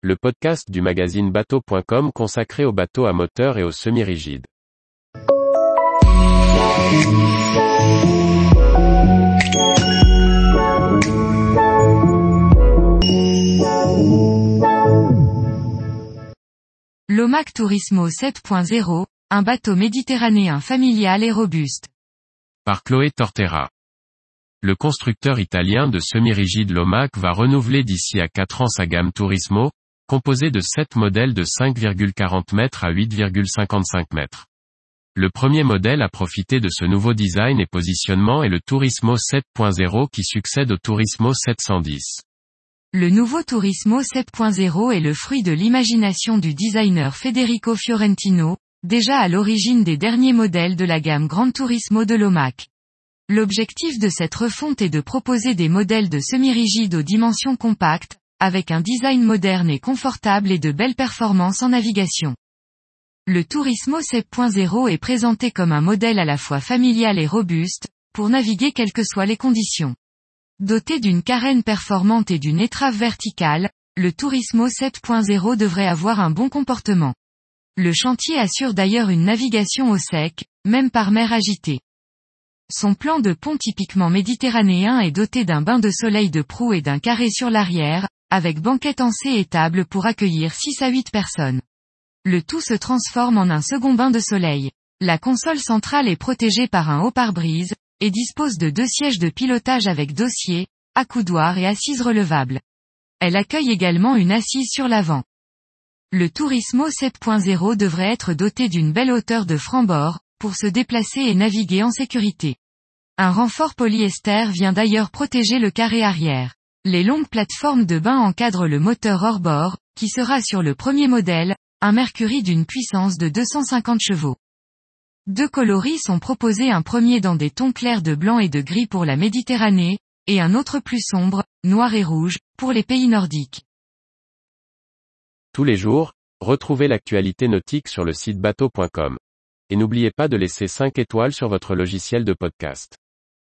le podcast du magazine bateau.com consacré aux bateaux à moteur et aux semi-rigides. L'OMAC Turismo 7.0, un bateau méditerranéen familial et robuste. Par Chloé Tortera. Le constructeur italien de semi-rigide Lomac va renouveler d'ici à 4 ans sa gamme Turismo, composée de 7 modèles de 5,40 m à 8,55 m. Le premier modèle à profiter de ce nouveau design et positionnement est le Turismo 7.0 qui succède au Turismo 710. Le nouveau Turismo 7.0 est le fruit de l'imagination du designer Federico Fiorentino, déjà à l'origine des derniers modèles de la gamme Grand Turismo de l'OMAC. L'objectif de cette refonte est de proposer des modèles de semi-rigides aux dimensions compactes, avec un design moderne et confortable et de belles performances en navigation. Le Turismo 7.0 est présenté comme un modèle à la fois familial et robuste, pour naviguer quelles que soient les conditions. Doté d'une carène performante et d'une étrave verticale, le Turismo 7.0 devrait avoir un bon comportement. Le chantier assure d'ailleurs une navigation au sec, même par mer agitée. Son plan de pont typiquement méditerranéen est doté d'un bain de soleil de proue et d'un carré sur l'arrière, avec banquette en C et table pour accueillir 6 à 8 personnes. Le tout se transforme en un second bain de soleil. La console centrale est protégée par un haut pare-brise, et dispose de deux sièges de pilotage avec dossier, accoudoir et assise relevable. Elle accueille également une assise sur l'avant. Le Turismo 7.0 devrait être doté d'une belle hauteur de franc-bord, pour se déplacer et naviguer en sécurité. Un renfort polyester vient d'ailleurs protéger le carré arrière. Les longues plateformes de bain encadrent le moteur hors-bord, qui sera sur le premier modèle, un Mercury d'une puissance de 250 chevaux. Deux coloris sont proposés un premier dans des tons clairs de blanc et de gris pour la Méditerranée, et un autre plus sombre, noir et rouge, pour les pays nordiques. Tous les jours, retrouvez l'actualité nautique sur le site bateau.com. Et n'oubliez pas de laisser 5 étoiles sur votre logiciel de podcast.